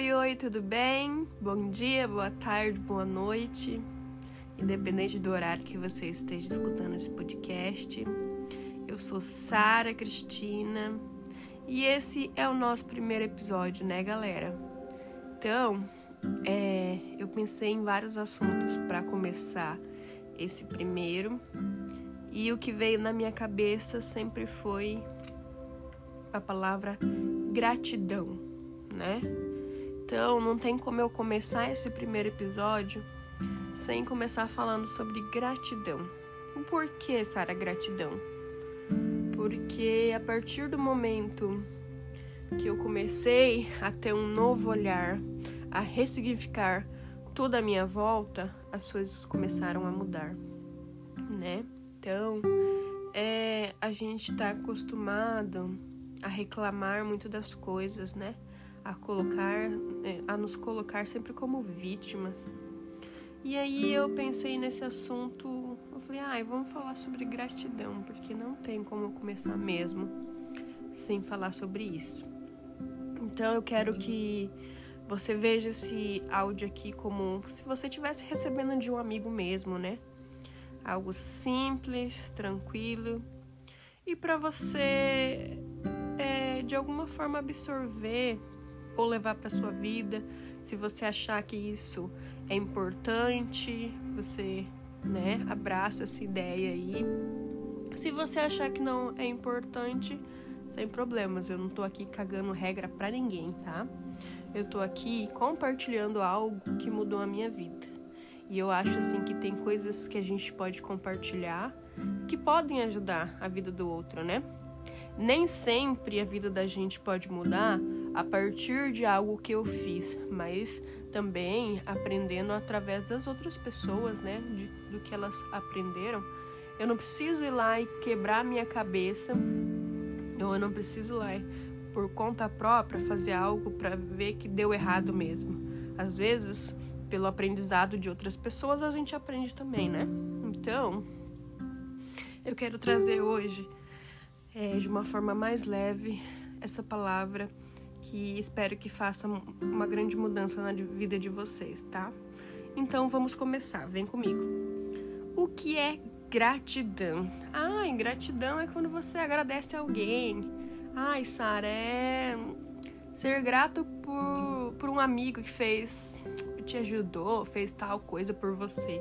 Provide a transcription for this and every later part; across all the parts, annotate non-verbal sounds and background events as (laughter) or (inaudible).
Oi, oi, tudo bem? Bom dia, boa tarde, boa noite. Independente do horário que você esteja escutando esse podcast. Eu sou Sara Cristina e esse é o nosso primeiro episódio, né, galera? Então, é, eu pensei em vários assuntos para começar esse primeiro e o que veio na minha cabeça sempre foi a palavra gratidão, né? Então, não tem como eu começar esse primeiro episódio sem começar falando sobre gratidão. Por que, Sara, gratidão? Porque a partir do momento que eu comecei a ter um novo olhar, a ressignificar toda a minha volta, as coisas começaram a mudar, né? Então, é, a gente está acostumado a reclamar muito das coisas, né? A colocar, é, a nos colocar sempre como vítimas. E aí eu pensei nesse assunto, eu falei, ai, ah, vamos falar sobre gratidão, porque não tem como começar mesmo sem falar sobre isso. Então eu quero que você veja esse áudio aqui como se você estivesse recebendo de um amigo mesmo, né? Algo simples, tranquilo e para você é, de alguma forma absorver ou levar para sua vida. Se você achar que isso é importante, você, né, abraça essa ideia aí. Se você achar que não é importante, sem problemas. Eu não tô aqui cagando regra para ninguém, tá? Eu tô aqui compartilhando algo que mudou a minha vida. E eu acho assim que tem coisas que a gente pode compartilhar que podem ajudar a vida do outro, né? Nem sempre a vida da gente pode mudar a partir de algo que eu fiz, mas também aprendendo através das outras pessoas, né? De, do que elas aprenderam. Eu não preciso ir lá e quebrar minha cabeça, eu não preciso ir lá por conta própria fazer algo para ver que deu errado mesmo. Às vezes, pelo aprendizado de outras pessoas, a gente aprende também, né? Então, eu quero trazer hoje, é, de uma forma mais leve, essa palavra que espero que faça uma grande mudança na vida de vocês, tá? Então vamos começar, vem comigo. O que é gratidão? Ah, gratidão é quando você agradece alguém. Ai, Sara, é ser grato por, por um amigo que fez, te ajudou, fez tal coisa por você.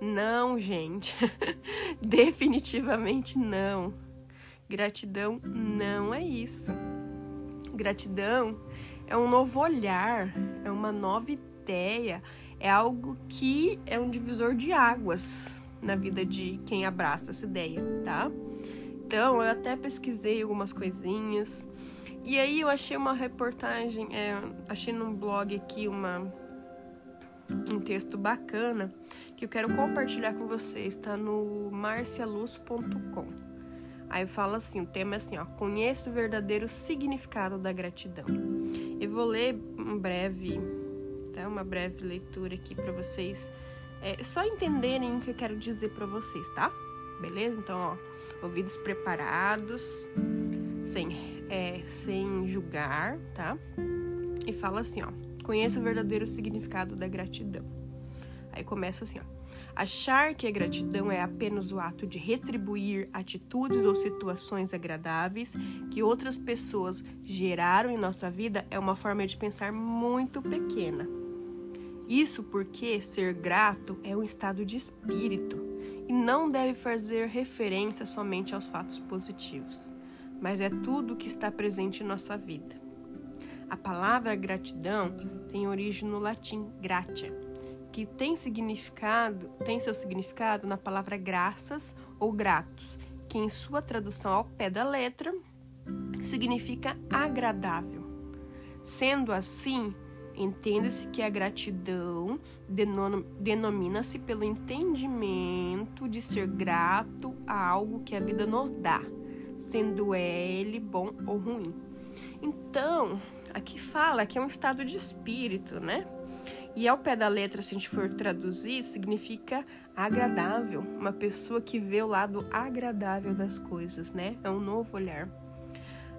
Não, gente. (laughs) Definitivamente não. Gratidão não é isso. Gratidão é um novo olhar, é uma nova ideia, é algo que é um divisor de águas na vida de quem abraça essa ideia, tá? Então, eu até pesquisei algumas coisinhas. E aí eu achei uma reportagem, é, achei num blog aqui uma, um texto bacana que eu quero compartilhar com vocês, tá no marcialuz.com. Aí fala assim, o tema é assim, ó, conheça o verdadeiro significado da gratidão. Eu vou ler um breve, tá? Uma breve leitura aqui para vocês, é, só entenderem o que eu quero dizer para vocês, tá? Beleza? Então, ó, ouvidos preparados, sem, é, sem julgar, tá? E fala assim, ó, conheça o verdadeiro significado da gratidão. Aí começa assim, ó. Achar que a gratidão é apenas o ato de retribuir atitudes ou situações agradáveis que outras pessoas geraram em nossa vida é uma forma de pensar muito pequena. Isso porque ser grato é um estado de espírito e não deve fazer referência somente aos fatos positivos, mas é tudo que está presente em nossa vida. A palavra gratidão tem origem no latim gratia, que tem significado, tem seu significado na palavra graças ou gratos, que em sua tradução ao pé da letra significa agradável. Sendo assim, entende-se que a gratidão denomina-se pelo entendimento de ser grato a algo que a vida nos dá, sendo ele bom ou ruim. Então, aqui fala que é um estado de espírito, né? E ao pé da letra, se a gente for traduzir, significa agradável, uma pessoa que vê o lado agradável das coisas, né? É um novo olhar.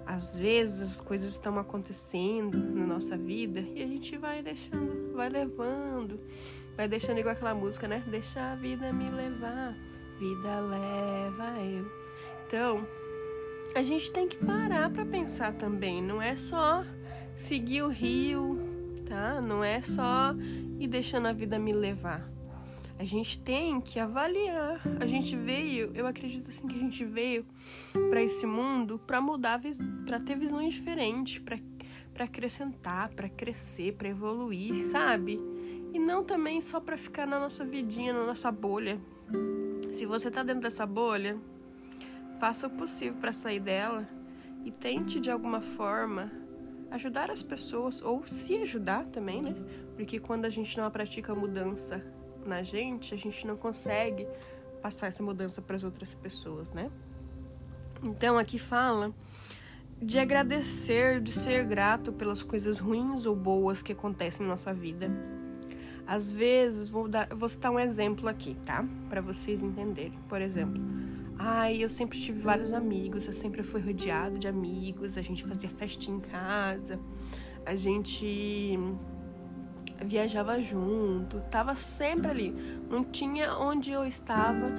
Às vezes as coisas estão acontecendo na nossa vida e a gente vai deixando, vai levando, vai deixando igual aquela música, né? Deixa a vida me levar, vida leva eu. Então, a gente tem que parar para pensar também, não é só seguir o rio, tá? Não é só ir deixando a vida me levar. A gente tem que avaliar. A gente veio, eu acredito assim que a gente veio para esse mundo para mudar, para ter visões diferentes, para para acrescentar, para crescer, para evoluir, sabe? E não também só para ficar na nossa vidinha, na nossa bolha. Se você tá dentro dessa bolha, faça o possível para sair dela e tente de alguma forma ajudar as pessoas ou se ajudar também, né? Porque quando a gente não pratica mudança na gente, a gente não consegue passar essa mudança para as outras pessoas, né? Então aqui fala de agradecer, de ser grato pelas coisas ruins ou boas que acontecem na nossa vida. Às vezes, vou, dar, vou citar um exemplo aqui, tá? Para vocês entenderem. Por exemplo, ai, eu sempre tive vários amigos, eu sempre fui rodeado de amigos, a gente fazia festa em casa, a gente viajava junto, tava sempre ali. Não tinha onde eu estava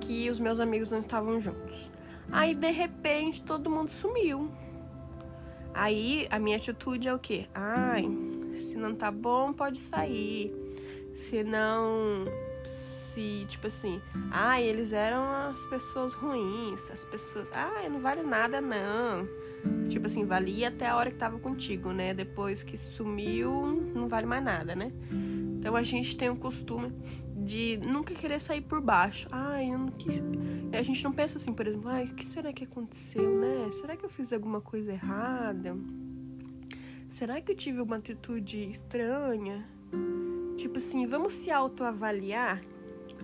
que os meus amigos não estavam juntos. Aí de repente todo mundo sumiu. Aí a minha atitude é o quê? Ai, se não tá bom, pode sair. Se não se, tipo assim, ai, eles eram as pessoas ruins, as pessoas, ai, não vale nada não. Tipo assim, valia até a hora que tava contigo, né? Depois que sumiu, não vale mais nada, né? Então a gente tem o costume de nunca querer sair por baixo. Ai, eu não quis... A gente não pensa assim, por exemplo, ai, o que será que aconteceu, né? Será que eu fiz alguma coisa errada? Será que eu tive uma atitude estranha? Tipo assim, vamos se autoavaliar?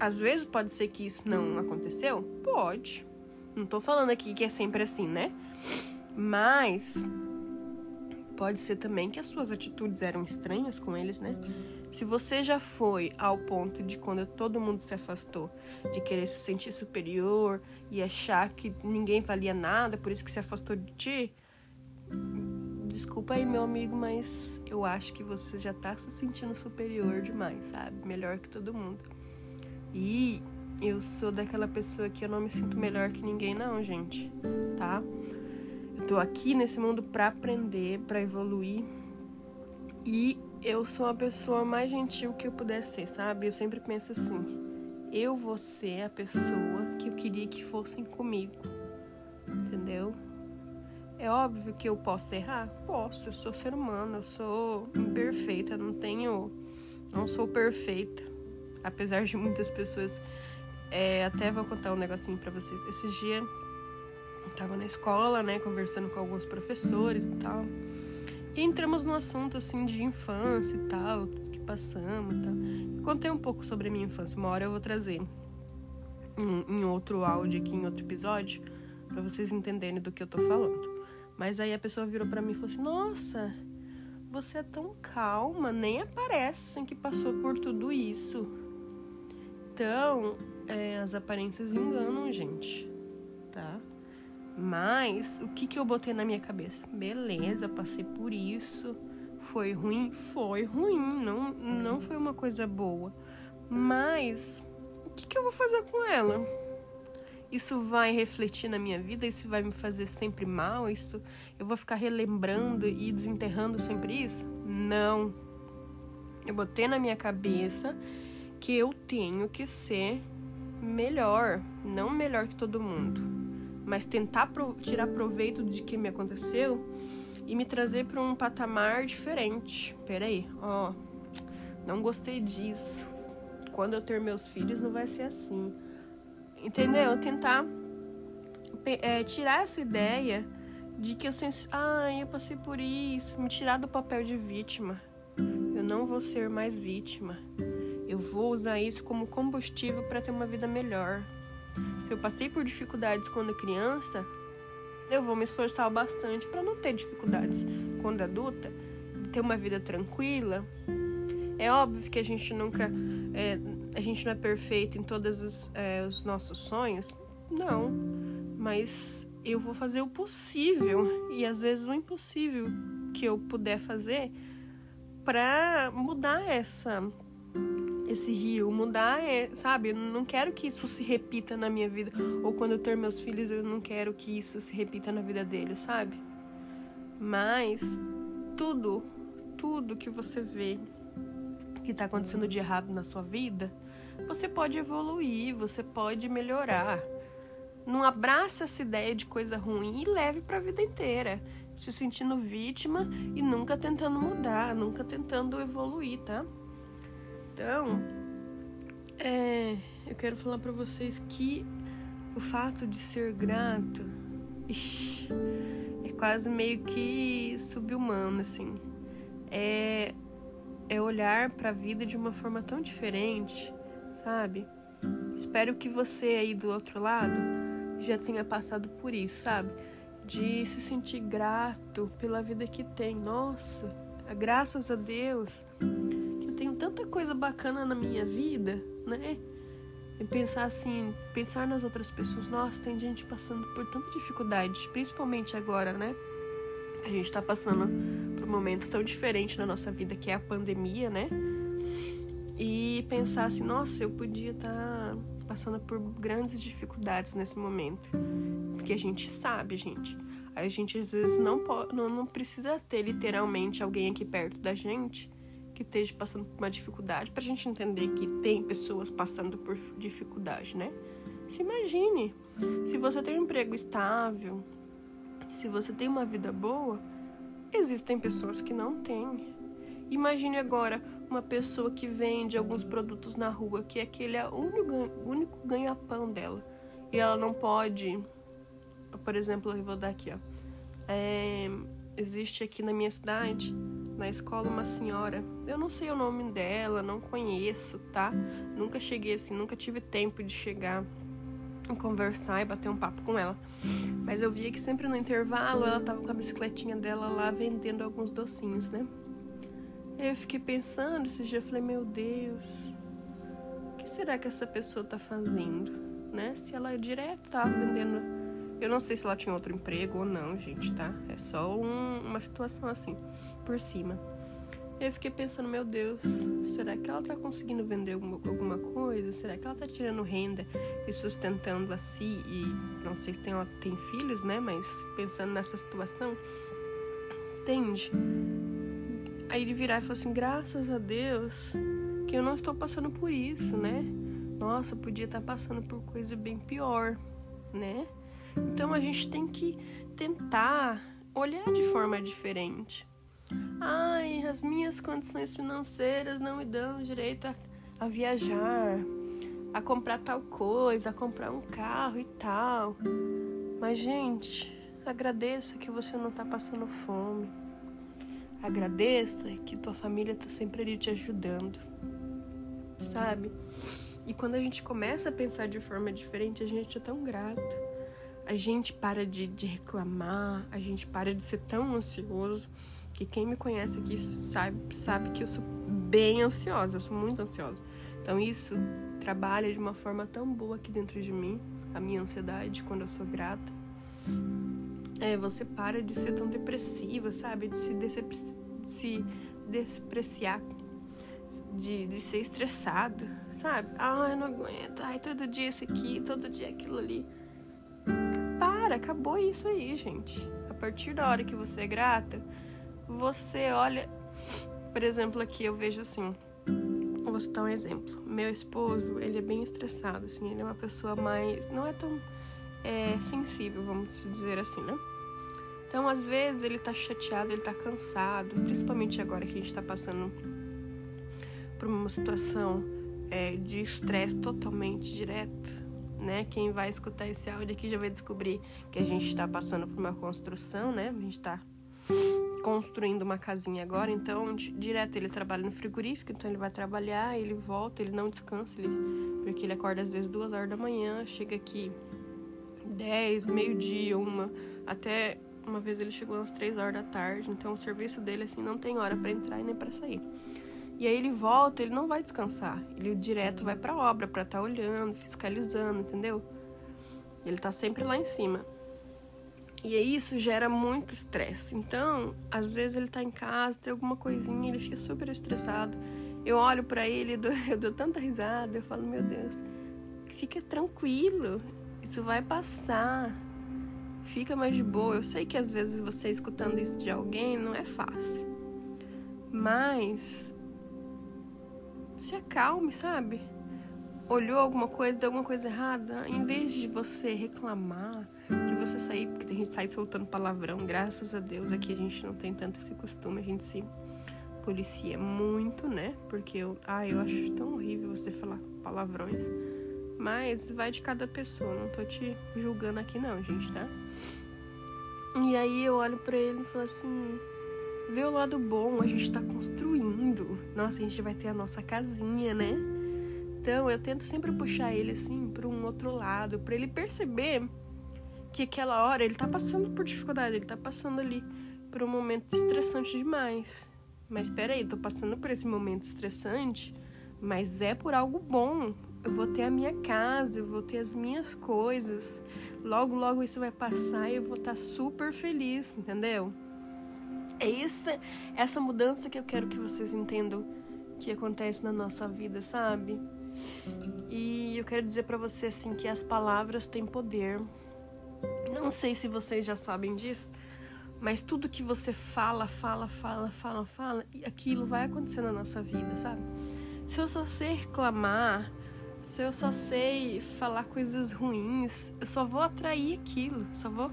Às vezes pode ser que isso não aconteceu? Pode. Não tô falando aqui que é sempre assim, né? Mas pode ser também que as suas atitudes eram estranhas com eles, né? Se você já foi ao ponto de quando todo mundo se afastou, de querer se sentir superior e achar que ninguém valia nada, por isso que se afastou de ti, desculpa aí, meu amigo, mas eu acho que você já tá se sentindo superior demais, sabe? Melhor que todo mundo. E eu sou daquela pessoa que eu não me sinto melhor que ninguém, não, gente, tá? tô aqui nesse mundo para aprender, para evoluir. E eu sou a pessoa mais gentil que eu puder ser, sabe? Eu sempre penso assim: eu vou ser a pessoa que eu queria que fossem comigo. Entendeu? É óbvio que eu posso errar? Posso, eu sou ser humano, eu sou imperfeita, não tenho. Não sou perfeita. Apesar de muitas pessoas. É, até vou contar um negocinho pra vocês. Esses dias tava na escola, né, conversando com alguns professores e tal. E entramos no assunto assim de infância e tal, tudo que passamos e tal. E contei um pouco sobre a minha infância. Uma hora eu vou trazer em, em outro áudio aqui, em outro episódio, para vocês entenderem do que eu tô falando. Mas aí a pessoa virou para mim e falou assim: "Nossa, você é tão calma, nem aparece assim que passou por tudo isso". Então, é, as aparências enganam, gente, tá? Mas o que, que eu botei na minha cabeça? Beleza, passei por isso. Foi ruim? Foi ruim. Não, não foi uma coisa boa. Mas o que, que eu vou fazer com ela? Isso vai refletir na minha vida? Isso vai me fazer sempre mal? Isso eu vou ficar relembrando e desenterrando sempre isso? Não. Eu botei na minha cabeça que eu tenho que ser melhor, não melhor que todo mundo mas tentar pro, tirar proveito de que me aconteceu e me trazer para um patamar diferente. Peraí, ó, não gostei disso. Quando eu ter meus filhos não vai ser assim. Entendeu? Tentar é, tirar essa ideia de que eu sens... ah, eu passei por isso, me tirar do papel de vítima. Eu não vou ser mais vítima. Eu vou usar isso como combustível para ter uma vida melhor. Se eu passei por dificuldades quando criança, eu vou me esforçar bastante para não ter dificuldades quando adulta, ter uma vida tranquila. É óbvio que a gente nunca. É, a gente não é perfeito em todos os, é, os nossos sonhos. Não. Mas eu vou fazer o possível e às vezes o impossível que eu puder fazer para mudar essa esse rio, mudar, é, sabe? Eu não quero que isso se repita na minha vida. Ou quando eu ter meus filhos, eu não quero que isso se repita na vida deles, sabe? Mas tudo, tudo que você vê que tá acontecendo de errado na sua vida, você pode evoluir, você pode melhorar. Não abraça essa ideia de coisa ruim e leve para a vida inteira, se sentindo vítima e nunca tentando mudar, nunca tentando evoluir, tá? Então, é, eu quero falar para vocês que o fato de ser grato ixi, é quase meio que subhumano, assim. É, é olhar para a vida de uma forma tão diferente, sabe? Espero que você aí do outro lado já tenha passado por isso, sabe? De se sentir grato pela vida que tem. Nossa, graças a Deus tenho tanta coisa bacana na minha vida, né? E pensar assim, pensar nas outras pessoas. Nossa, tem gente passando por tanta dificuldade, principalmente agora, né? A gente tá passando por um momento tão diferente na nossa vida que é a pandemia, né? E pensar assim, nossa, eu podia estar tá passando por grandes dificuldades nesse momento. Porque a gente sabe, gente. A gente às vezes não, pode, não, não precisa ter literalmente alguém aqui perto da gente que esteja passando por uma dificuldade, para a gente entender que tem pessoas passando por dificuldade, né? Se imagine, se você tem um emprego estável, se você tem uma vida boa, existem pessoas que não têm. Imagine agora uma pessoa que vende alguns produtos na rua, que aquele é o único, ganha-pão dela. E ela não pode. Por exemplo, eu vou dar aqui, ó. É, existe aqui na minha cidade na escola uma senhora, eu não sei o nome dela, não conheço, tá? Nunca cheguei assim, nunca tive tempo de chegar e conversar e bater um papo com ela. Mas eu via que sempre no intervalo ela tava com a bicicletinha dela lá vendendo alguns docinhos, né? Eu fiquei pensando esse dia, eu falei, meu Deus, o que será que essa pessoa tá fazendo, né? Se ela direto tava vendendo eu não sei se ela tinha outro emprego ou não, gente, tá? É só um, uma situação assim por cima. Eu fiquei pensando, meu Deus, será que ela tá conseguindo vender alguma, coisa? Será que ela tá tirando renda e sustentando a si? E não sei se tem, ela tem filhos, né? Mas pensando nessa situação, entende? Aí ele virar e falar assim: graças a Deus que eu não estou passando por isso, né? Nossa, podia estar tá passando por coisa bem pior, né? Então a gente tem que tentar olhar de forma diferente. Ai, as minhas condições financeiras não me dão direito a, a viajar, a comprar tal coisa, a comprar um carro e tal. Mas, gente, agradeça que você não tá passando fome. Agradeça que tua família tá sempre ali te ajudando. Sabe? E quando a gente começa a pensar de forma diferente, a gente é tão grato. A gente para de, de reclamar, a gente para de ser tão ansioso que quem me conhece aqui sabe, sabe que eu sou bem ansiosa, eu sou muito ansiosa. Então isso trabalha de uma forma tão boa aqui dentro de mim, a minha ansiedade quando eu sou grata. É, você para de ser tão depressiva, sabe? De se, de se despreciar, de, de ser estressado, sabe? Ah, eu não aguento, ai, todo dia isso aqui, todo dia aquilo ali. Para, acabou isso aí, gente. A partir da hora que você é grata, você olha, por exemplo, aqui eu vejo assim, vou citar um exemplo. Meu esposo, ele é bem estressado, assim, ele é uma pessoa mais, não é tão é, sensível, vamos dizer assim, né? Então, às vezes, ele tá chateado, ele tá cansado, principalmente agora que a gente tá passando por uma situação é, de estresse totalmente direto, né? Quem vai escutar esse áudio aqui já vai descobrir que a gente está passando por uma construção, né? A gente está construindo uma casinha agora, então direto ele trabalha no frigorífico, então ele vai trabalhar, ele volta, ele não descansa, ele, porque ele acorda às vezes duas horas da manhã, chega aqui dez, meio-dia, uma, até uma vez ele chegou às três horas da tarde, então o serviço dele assim não tem hora para entrar e nem para sair. E aí ele volta, ele não vai descansar, ele direto vai para obra para estar tá olhando, fiscalizando, entendeu? Ele tá sempre lá em cima. E aí isso gera muito estresse. Então, às vezes ele tá em casa, tem alguma coisinha, ele fica super estressado. Eu olho para ele, (laughs) eu dou, eu dou tanta risada, eu falo, meu Deus, fica tranquilo, isso vai passar. Fica mais de boa. Eu sei que às vezes você escutando isso de alguém não é fácil. Mas se acalme, sabe? Olhou alguma coisa, deu alguma coisa errada, em vez de você reclamar, de você sair, porque tem gente que sai soltando palavrão, graças a Deus aqui a gente não tem tanto esse costume, a gente se policia muito, né? Porque eu, ah, eu acho tão horrível você falar palavrões. Mas vai de cada pessoa, não tô te julgando aqui não, gente, tá? E aí eu olho para ele e falo assim: vê o lado bom, a gente tá construindo. Nossa, a gente vai ter a nossa casinha, né? Então eu tento sempre puxar ele assim para um outro lado, para ele perceber que aquela hora ele tá passando por dificuldade, ele tá passando ali por um momento estressante demais. Mas peraí, eu tô passando por esse momento estressante, mas é por algo bom. Eu vou ter a minha casa, eu vou ter as minhas coisas. Logo, logo isso vai passar e eu vou estar tá super feliz, entendeu? É essa, essa mudança que eu quero que vocês entendam que acontece na nossa vida, sabe? E eu quero dizer para você assim que as palavras têm poder. Não sei se vocês já sabem disso, mas tudo que você fala, fala, fala, fala, fala, aquilo vai acontecer na nossa vida, sabe? Se eu só sei reclamar, se eu só sei falar coisas ruins, eu só vou atrair aquilo, só vou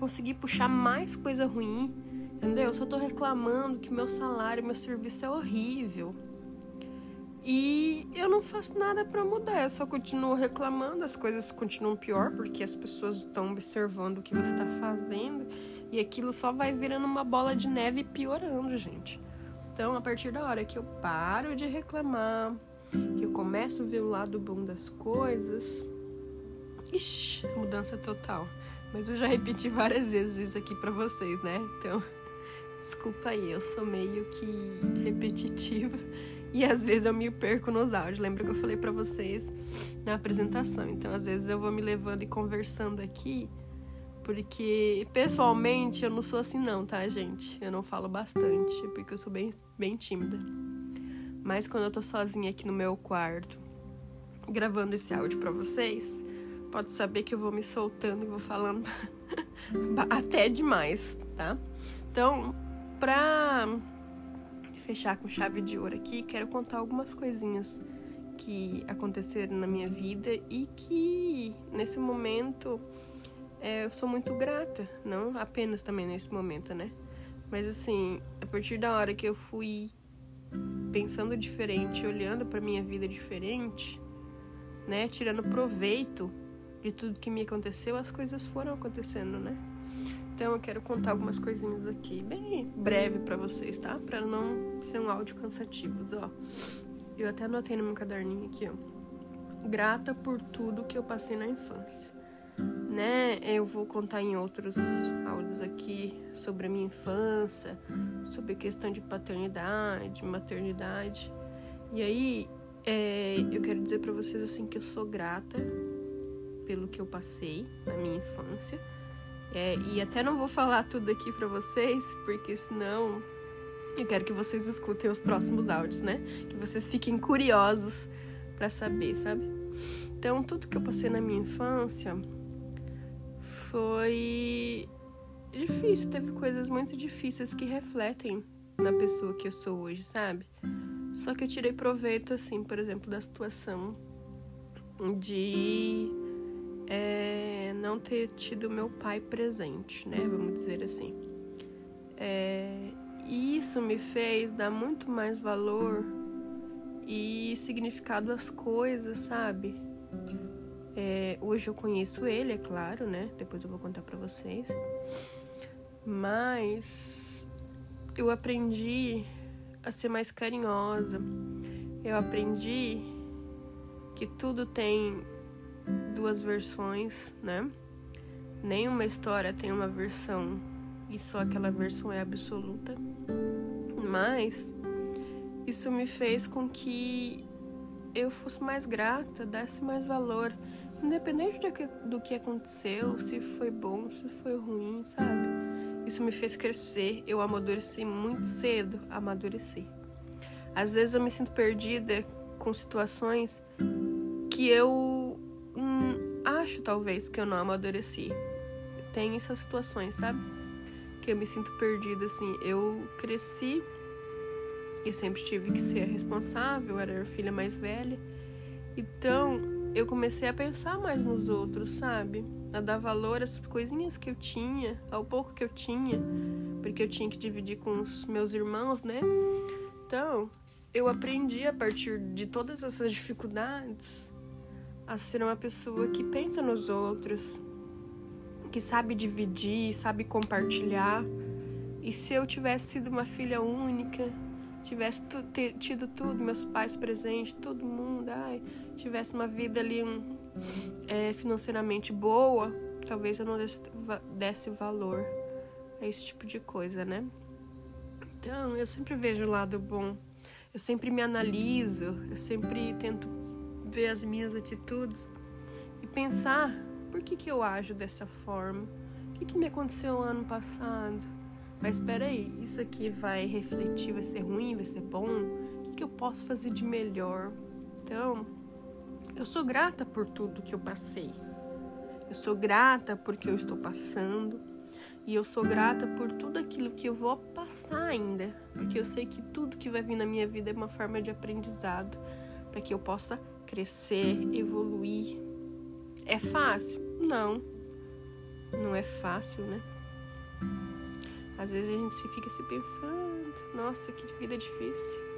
conseguir puxar mais coisa ruim, entendeu? Eu tô reclamando que meu salário, meu serviço é horrível e eu não faço nada para mudar, eu só continuo reclamando, as coisas continuam pior porque as pessoas estão observando o que você tá fazendo e aquilo só vai virando uma bola de neve piorando, gente. Então, a partir da hora que eu paro de reclamar, que eu começo a ver o lado bom das coisas. Ixi, mudança total. Mas eu já repeti várias vezes isso aqui para vocês, né? Então, desculpa aí, eu sou meio que repetitiva (laughs) e às vezes eu me perco nos áudios. Lembra que eu falei para vocês na apresentação? Então, às vezes eu vou me levando e conversando aqui, porque pessoalmente eu não sou assim não, tá, gente? Eu não falo bastante, porque eu sou bem bem tímida. Mas quando eu tô sozinha aqui no meu quarto, gravando esse áudio para vocês, pode saber que eu vou me soltando e vou falando (laughs) até demais, tá? Então, pra fechar com chave de ouro aqui, quero contar algumas coisinhas que aconteceram na minha vida e que nesse momento é, eu sou muito grata, não apenas também nesse momento, né? Mas assim, a partir da hora que eu fui pensando diferente, olhando para minha vida diferente, né, tirando proveito de tudo que me aconteceu, as coisas foram acontecendo, né? Então eu quero contar algumas coisinhas aqui, bem breve para vocês, tá? Para não ser um áudio cansativo, ó. Eu até anotei no meu caderninho aqui, ó. Grata por tudo que eu passei na infância. Né? Eu vou contar em outros áudios aqui sobre a minha infância, sobre questão de paternidade, maternidade. E aí, é, eu quero dizer para vocês assim que eu sou grata pelo que eu passei na minha infância. É, e até não vou falar tudo aqui para vocês, porque senão eu quero que vocês escutem os próximos áudios, né? Que vocês fiquem curiosos para saber, sabe? Então, tudo que eu passei na minha infância foi difícil, teve coisas muito difíceis que refletem na pessoa que eu sou hoje, sabe? Só que eu tirei proveito, assim, por exemplo, da situação de é, não ter tido meu pai presente, né? Vamos dizer assim. É, e isso me fez dar muito mais valor e significado às coisas, sabe? É, hoje eu conheço ele, é claro, né? Depois eu vou contar pra vocês. Mas eu aprendi a ser mais carinhosa. Eu aprendi que tudo tem duas versões, né? Nenhuma história tem uma versão e só aquela versão é absoluta. Mas isso me fez com que eu fosse mais grata, desse mais valor Independente do que, do que aconteceu, se foi bom, se foi ruim, sabe? Isso me fez crescer. Eu amadureci muito cedo, amadureci. Às vezes eu me sinto perdida com situações que eu acho talvez que eu não amadureci. Tem essas situações, sabe? Que eu me sinto perdida assim. Eu cresci e sempre tive que ser responsável, era a filha mais velha. Então, eu comecei a pensar mais nos outros, sabe? A dar valor às coisinhas que eu tinha, ao pouco que eu tinha, porque eu tinha que dividir com os meus irmãos, né? Então, eu aprendi a partir de todas essas dificuldades a ser uma pessoa que pensa nos outros, que sabe dividir, sabe compartilhar. E se eu tivesse sido uma filha única, tivesse tido tudo, meus pais presentes, todo mundo, ai, tivesse uma vida ali um, é, financeiramente boa, talvez eu não desse, desse valor a esse tipo de coisa, né? Então, eu sempre vejo o lado bom. Eu sempre me analiso, eu sempre tento ver as minhas atitudes e pensar por que, que eu ajo dessa forma? O que, que me aconteceu ano passado? Mas espera aí, isso aqui vai refletir, vai ser ruim, vai ser bom? O que, que eu posso fazer de melhor? Então, eu sou grata por tudo que eu passei. Eu sou grata porque eu estou passando. E eu sou grata por tudo aquilo que eu vou passar ainda. Porque eu sei que tudo que vai vir na minha vida é uma forma de aprendizado. Para que eu possa crescer, evoluir. É fácil? Não. Não é fácil, né? Às vezes a gente se fica se pensando, nossa, que vida difícil.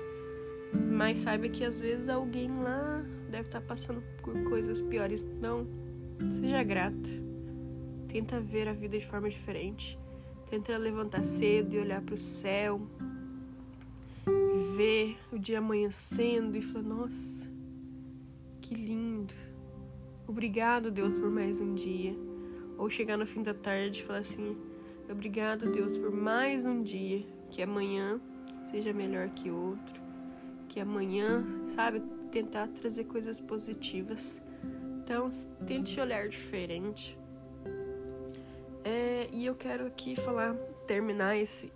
Mas saiba que às vezes alguém lá deve estar passando por coisas piores. Não, seja grata. Tenta ver a vida de forma diferente. Tenta levantar cedo e olhar para o céu. Ver o dia amanhecendo e falar: Nossa, que lindo. Obrigado, Deus, por mais um dia. Ou chegar no fim da tarde e falar assim: Obrigado, Deus, por mais um dia. Que amanhã seja melhor que outro que amanhã, sabe, tentar trazer coisas positivas. Então, tente olhar diferente. É, e eu quero aqui falar, terminar esse,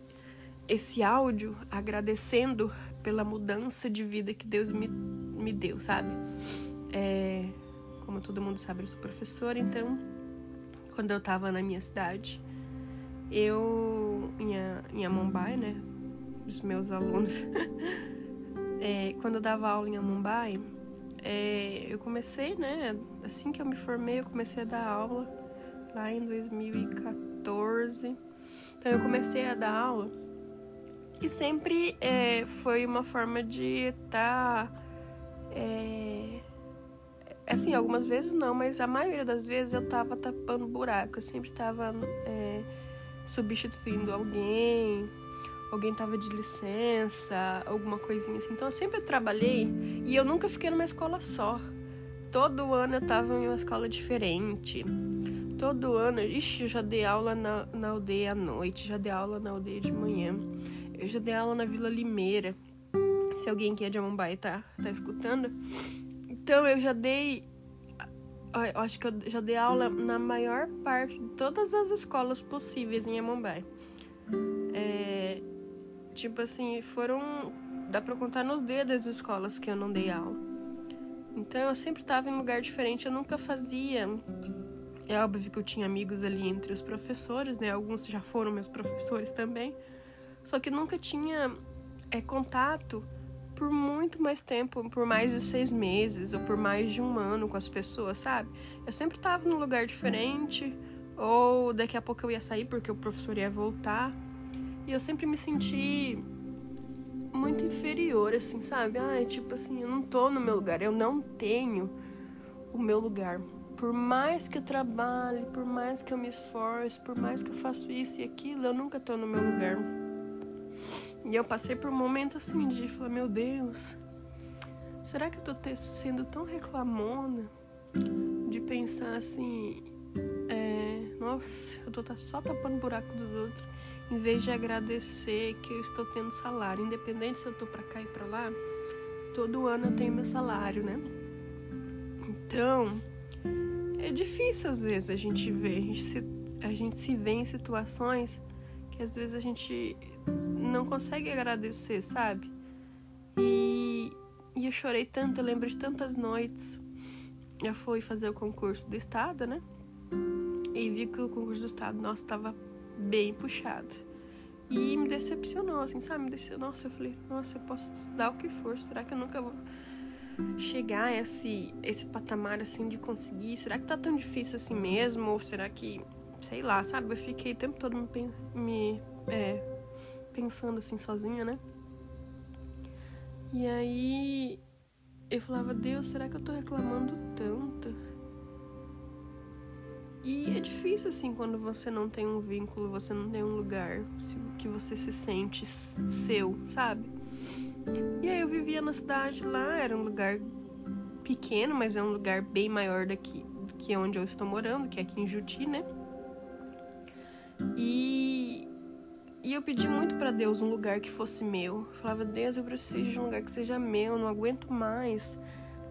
esse áudio agradecendo pela mudança de vida que Deus me, me deu, sabe? É, como todo mundo sabe, eu sou professora, então, quando eu tava na minha cidade, eu, em, em Amambai, né? Os meus alunos (laughs) é, quando eu dava aula em Mumbai, é, eu comecei, né? Assim que eu me formei, eu comecei a dar aula lá em 2014. Então eu comecei a dar aula e sempre é, foi uma forma de estar. Tá, é, assim, algumas vezes não, mas a maioria das vezes eu tava tapando buraco, eu sempre tava é, substituindo alguém alguém tava de licença, alguma coisinha assim. Então eu sempre trabalhei e eu nunca fiquei numa escola só. Todo ano eu tava em uma escola diferente. Todo ano, ixi, eu já dei aula na, na aldeia à noite, já dei aula na aldeia de manhã. Eu já dei aula na Vila Limeira. Se alguém aqui é de Amambai tá, tá escutando. Então eu já dei eu acho que eu já dei aula na maior parte de todas as escolas possíveis em Amambai. É, Tipo assim, foram. Dá pra contar nos dedos as escolas que eu não dei aula. Então eu sempre estava em lugar diferente, eu nunca fazia. É óbvio que eu tinha amigos ali entre os professores, né? Alguns já foram meus professores também. Só que nunca tinha é, contato por muito mais tempo, por mais de seis meses ou por mais de um ano com as pessoas, sabe? Eu sempre estava num lugar diferente, ou daqui a pouco eu ia sair porque o professor ia voltar. E eu sempre me senti muito inferior, assim, sabe? Ah, tipo assim, eu não tô no meu lugar, eu não tenho o meu lugar. Por mais que eu trabalhe, por mais que eu me esforce, por mais que eu faça isso e aquilo, eu nunca tô no meu lugar. E eu passei por um momento assim de falar, meu Deus, será que eu tô sendo tão reclamona? De pensar assim, é, nossa, eu tô só tapando buraco dos outros em vez de agradecer que eu estou tendo salário, independente se eu estou para cá e para lá, todo ano eu tenho meu salário, né? Então, é difícil às vezes a gente ver, a gente se, a gente se vê em situações que às vezes a gente não consegue agradecer, sabe? E, e eu chorei tanto, eu lembro de tantas noites. Eu fui fazer o concurso do estado, né? E vi que o concurso do estado, nossa, estava bem puxado. E me decepcionou, assim, sabe? Me decepcionou. Nossa, eu falei, nossa, eu posso estudar o que for. Será que eu nunca vou chegar a esse, esse patamar, assim, de conseguir? Será que tá tão difícil assim mesmo? Ou será que, sei lá, sabe? Eu fiquei o tempo todo me, me é, pensando, assim, sozinha, né? E aí eu falava, Deus, será que eu tô reclamando tanto? E é difícil, assim, quando você não tem um vínculo, você não tem um lugar que você se sente seu, sabe? E aí eu vivia na cidade lá, era um lugar pequeno, mas é um lugar bem maior daqui do que onde eu estou morando, que é aqui em Juti, né? E, e eu pedi muito para Deus um lugar que fosse meu. Eu falava, Deus, eu preciso de um lugar que seja meu, não aguento mais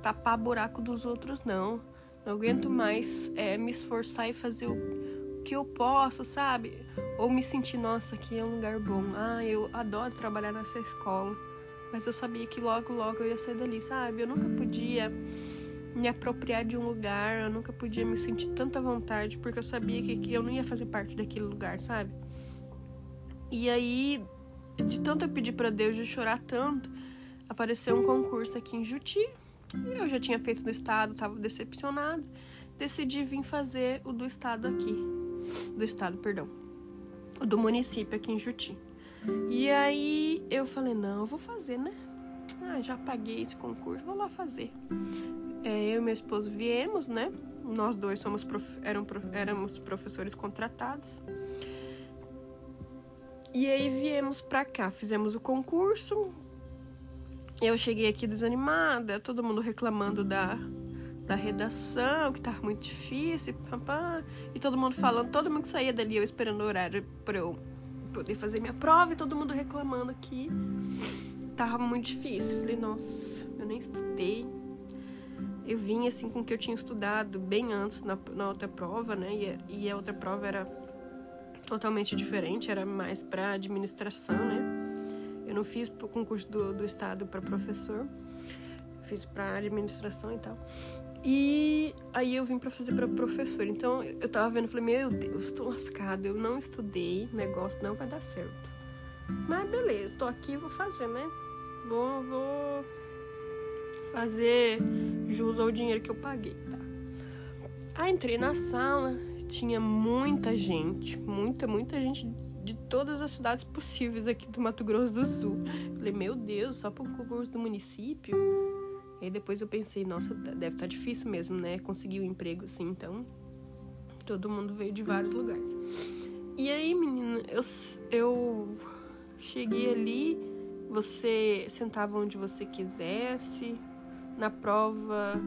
tapar buraco dos outros, não. Não aguento mais é, me esforçar e fazer o que eu posso, sabe? Ou me sentir, nossa, aqui é um lugar bom. Ah, eu adoro trabalhar nessa escola. Mas eu sabia que logo, logo eu ia sair dali, sabe? Eu nunca podia me apropriar de um lugar, eu nunca podia me sentir tanta vontade, porque eu sabia que eu não ia fazer parte daquele lugar, sabe? E aí, de tanto eu pedir para Deus, de chorar tanto, apareceu um concurso aqui em Juti, eu já tinha feito no estado, estava decepcionado. Decidi vir fazer o do estado aqui. Do estado, perdão. O do município aqui em Juti. E aí eu falei, não, eu vou fazer, né? Ah, já paguei esse concurso, vou lá fazer. É, eu e meu esposo viemos, né? Nós dois somos prof... Eram, éramos professores contratados. E aí viemos pra cá, fizemos o concurso, eu cheguei aqui desanimada, todo mundo reclamando da, da redação, que tava muito difícil, e todo mundo falando, todo mundo que saía dali, eu esperando o horário pra eu poder fazer minha prova, e todo mundo reclamando aqui. Tava muito difícil. Falei, nossa, eu nem estudei. Eu vim assim com o que eu tinha estudado bem antes na, na outra prova, né? E, e a outra prova era totalmente diferente, era mais para administração, né? Eu não fiz o concurso do, do estado para professor, fiz para administração e tal. E aí eu vim para fazer para professor. Então eu tava vendo, falei, meu Deus, tô lascada, eu não estudei, negócio não vai dar certo. Mas beleza, tô aqui, vou fazer, né? Vou, vou fazer jus ao dinheiro que eu paguei, tá? Aí entrei na sala, tinha muita gente, muita, muita gente de todas as cidades possíveis aqui do Mato Grosso do Sul. Falei, meu Deus, só o concurso do município? E aí depois eu pensei, nossa, deve estar tá difícil mesmo, né? Conseguir um emprego assim, então. Todo mundo veio de vários lugares. E aí, menina, eu, eu cheguei ali, você sentava onde você quisesse, na prova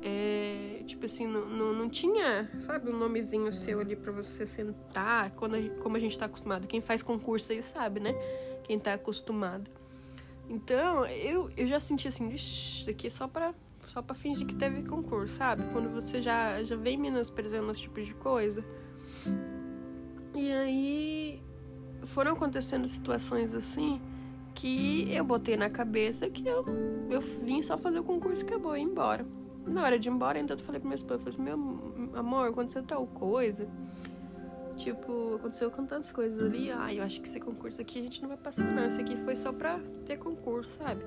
é, tipo assim, não, não, não, tinha, sabe, um nomezinho seu ali para você sentar, quando a, como a gente tá acostumado. Quem faz concurso aí sabe, né? Quem tá acostumado. Então, eu, eu já senti assim, isso aqui é só pra, só pra fingir que teve concurso, sabe? Quando você já, já vem menosprezando esse tipo de coisa. E aí foram acontecendo situações assim que eu botei na cabeça que eu, eu vim só fazer o concurso e acabou, e embora. Na hora de ir embora, então eu falei pro meu esposo, eu falei assim, meu amor, aconteceu tal coisa. Tipo, aconteceu com tantas coisas ali. Ah, eu acho que esse concurso aqui a gente não vai passar, não. Esse aqui foi só pra ter concurso, sabe?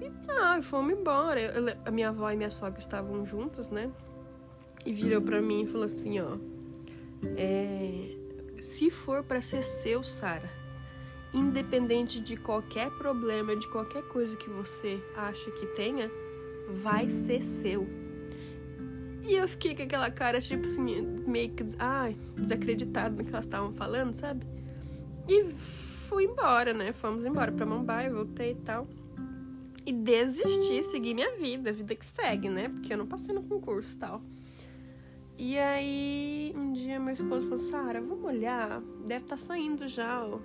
E tá, e fomos embora. Eu, a minha avó e minha sogra estavam juntas, né? E virou pra mim e falou assim, ó. É, se for para ser seu, Sara, independente de qualquer problema, de qualquer coisa que você acha que tenha, vai ser seu. E eu fiquei com aquela cara, tipo assim, meio que ai, desacreditado no que elas estavam falando, sabe? E fui embora, né? Fomos embora pra Mumbai, voltei e tal. E desisti, segui minha vida, a vida que segue, né? Porque eu não passei no concurso e tal. E aí, um dia meu esposo falou: Sara, vamos olhar, deve estar tá saindo já ó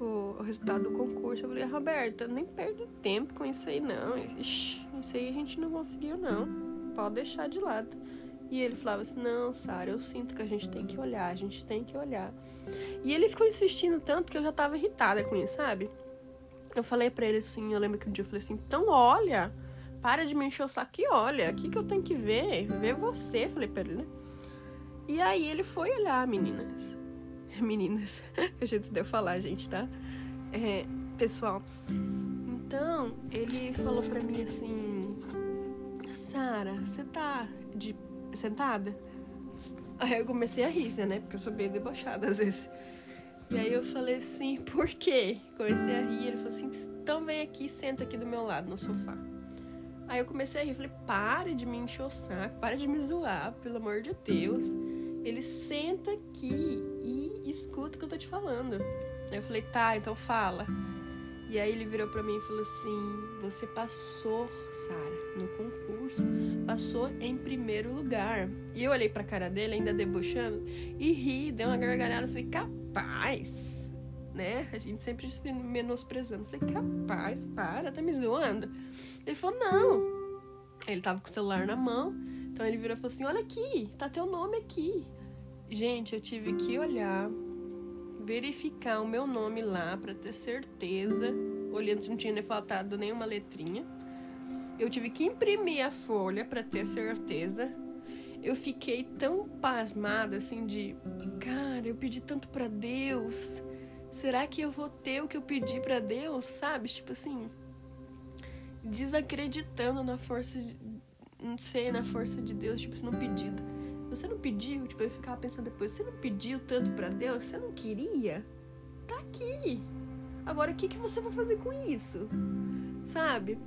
o, o resultado do concurso. Eu falei, Roberta, nem perde tempo com isso aí, não. Ixi, isso aí a gente não conseguiu, não. Pode deixar de lado. E ele falava assim: Não, Sara, eu sinto que a gente tem que olhar, a gente tem que olhar. E ele ficou insistindo tanto que eu já tava irritada com isso, sabe? Eu falei para ele assim: Eu lembro que um dia eu falei assim: Então olha, para de me encher o saco e olha, o que, que eu tenho que ver? Ver você, falei pra ele, né? E aí ele foi olhar, meninas. (laughs) Meninas, a gente deu falar, gente, tá? É, pessoal, então ele falou pra mim assim: Sara, você tá de sentada? Aí eu comecei a rir, né? Porque eu sou bem debochada às vezes. E aí eu falei assim, (laughs) por quê? Comecei a rir, ele falou assim, então vem aqui senta aqui do meu lado no sofá. Aí eu comecei a rir, falei, para de me encher o saco, para de me zoar, pelo amor de Deus. Ele senta aqui e escuta o que eu tô te falando. Eu falei, tá, então fala. E aí ele virou para mim e falou assim: Você passou, Sara, no concurso, passou em primeiro lugar. E eu olhei pra cara dele, ainda debochando, e ri, dei uma gargalhada. Falei: Capaz, né? A gente sempre se menosprezando. Falei: Capaz, para, tá me zoando. Ele falou: Não. Ele tava com o celular na mão. Então ele virou e falou assim: Olha aqui, tá teu nome aqui. Gente, eu tive que olhar verificar o meu nome lá para ter certeza, olhando se não tinha faltado nenhuma letrinha. Eu tive que imprimir a folha para ter certeza. Eu fiquei tão pasmada assim de, cara, eu pedi tanto para Deus. Será que eu vou ter o que eu pedi para Deus, sabe? Tipo assim, desacreditando na força, não sei, na força de Deus, tipo, no pedido. Você não pediu, tipo, eu ficava pensando depois, você não pediu tanto para Deus? Você não queria? Tá aqui. Agora, o que, que você vai fazer com isso? Sabe?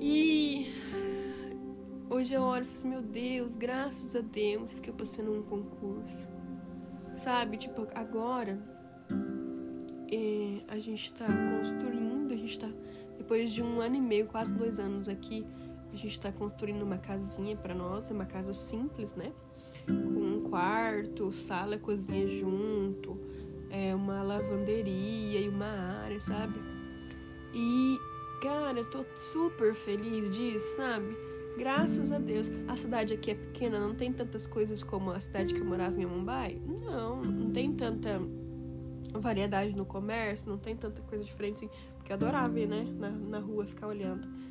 E hoje eu olho e falo meu Deus, graças a Deus que eu passei num concurso. Sabe? Tipo, agora é, a gente tá construindo, a gente tá, depois de um ano e meio, quase dois anos aqui, a gente está construindo uma casinha para nós, é uma casa simples, né? Com um quarto, sala, cozinha junto, é uma lavanderia e uma área, sabe? E, cara, eu tô super feliz disso, sabe? Graças a Deus. A cidade aqui é pequena, não tem tantas coisas como a cidade que eu morava em Mumbai. Não, não tem tanta variedade no comércio, não tem tanta coisa diferente assim. Porque eu adorava ir, né? Na, na rua ficar olhando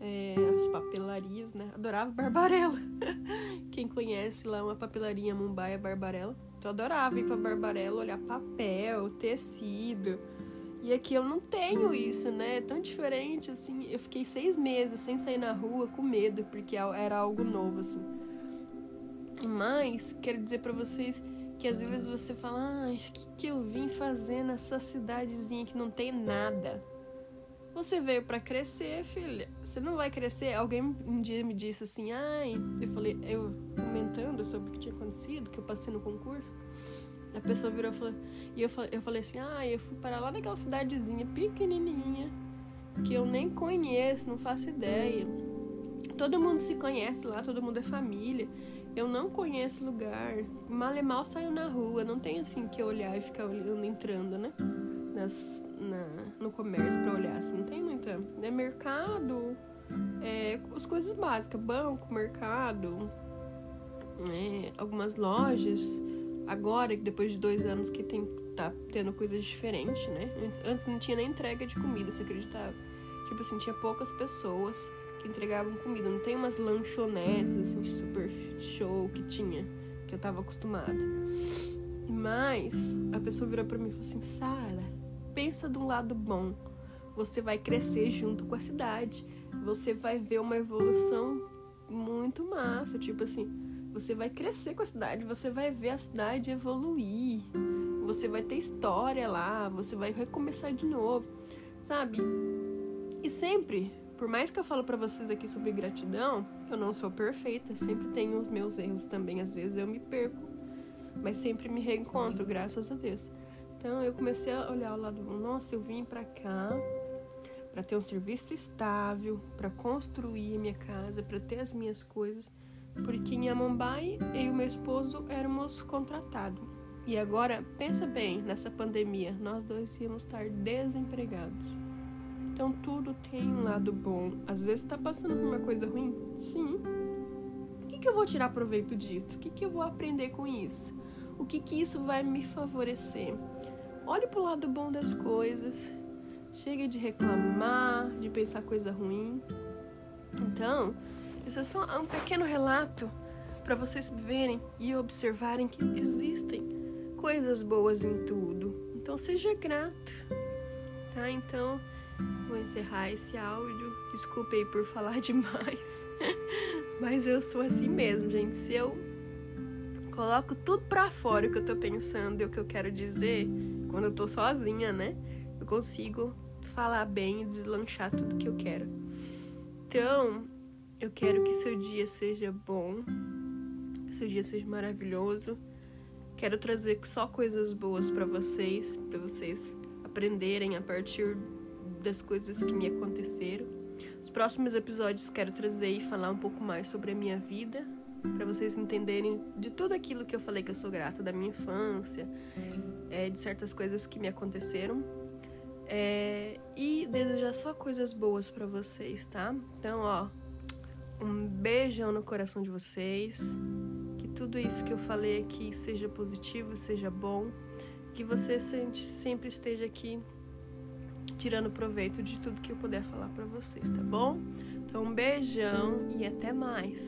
é, as papelarias, né? Adorava Barbarella. (laughs) Quem conhece lá uma papelaria Mumbai é Barbarella. Então, eu adorava ir pra Barbarella, olhar papel, tecido. E aqui eu não tenho isso, né? É tão diferente, assim. Eu fiquei seis meses sem sair na rua com medo, porque era algo novo, assim. Mas, quero dizer para vocês que às vezes você fala, ah, o que, que eu vim fazer nessa cidadezinha que não tem nada? Você veio para crescer, filha. Você não vai crescer. Alguém um dia me disse assim, ai, eu falei, eu comentando sobre o que tinha acontecido, que eu passei no concurso. A pessoa virou e falou, e eu eu falei assim, ah, eu fui para lá naquela cidadezinha pequenininha, que eu nem conheço, não faço ideia. Todo mundo se conhece lá, todo mundo é família. Eu não conheço lugar. Mal e mal saio na rua, não tem assim que olhar e ficar olhando, entrando, né? Nas, na, no comércio para olhar, assim, não tem muita. É mercado, é, as coisas básicas, banco, mercado, é, algumas lojas. Agora, depois de dois anos que tem, tá tendo coisas diferentes, né? Antes não tinha nem entrega de comida, você acreditava? Tipo assim, tinha poucas pessoas que entregavam comida. Não tem umas lanchonetes, assim, super show que tinha, que eu tava acostumada. Mas a pessoa virou pra mim e falou assim, Sara, pensa de um lado bom. Você vai crescer junto com a cidade. Você vai ver uma evolução muito massa. Tipo assim, você vai crescer com a cidade, você vai ver a cidade evoluir. Você vai ter história lá, você vai recomeçar de novo, sabe? E sempre, por mais que eu falo para vocês aqui sobre gratidão, eu não sou perfeita, sempre tenho os meus erros também, às vezes eu me perco, mas sempre me reencontro, graças a Deus. Então eu comecei a olhar o lado, nossa, eu vim para cá para ter um serviço estável, para construir minha casa, para ter as minhas coisas, porque em Amambai eu e meu esposo éramos contratados. E agora, pensa bem, nessa pandemia, nós dois íamos estar desempregados. Então tudo tem um lado bom. Às vezes está passando por uma coisa ruim? Sim. O que, que eu vou tirar proveito disso? O que, que eu vou aprender com isso? O que, que isso vai me favorecer? Olhe para o lado bom das coisas. Chega de reclamar, de pensar coisa ruim. Então, isso é só um pequeno relato para vocês verem e observarem que existem coisas boas em tudo. Então, seja grato, tá? Então, vou encerrar esse áudio. Desculpe aí por falar (laughs) demais. Mas eu sou assim mesmo, gente. Se eu coloco tudo pra fora o que eu tô pensando e o que eu quero dizer, quando eu tô sozinha, né? Eu consigo falar bem e deslanchar tudo que eu quero. Então, eu quero que seu dia seja bom, que seu dia seja maravilhoso. Quero trazer só coisas boas para vocês, para vocês aprenderem a partir das coisas que me aconteceram. Os próximos episódios quero trazer e falar um pouco mais sobre a minha vida, para vocês entenderem de tudo aquilo que eu falei que eu sou grata da minha infância, é, de certas coisas que me aconteceram. É, e desejar só coisas boas para vocês, tá? Então, ó, um beijão no coração de vocês. Que tudo isso que eu falei aqui seja positivo, seja bom. Que você sempre esteja aqui tirando proveito de tudo que eu puder falar para vocês, tá bom? Então, um beijão e até mais.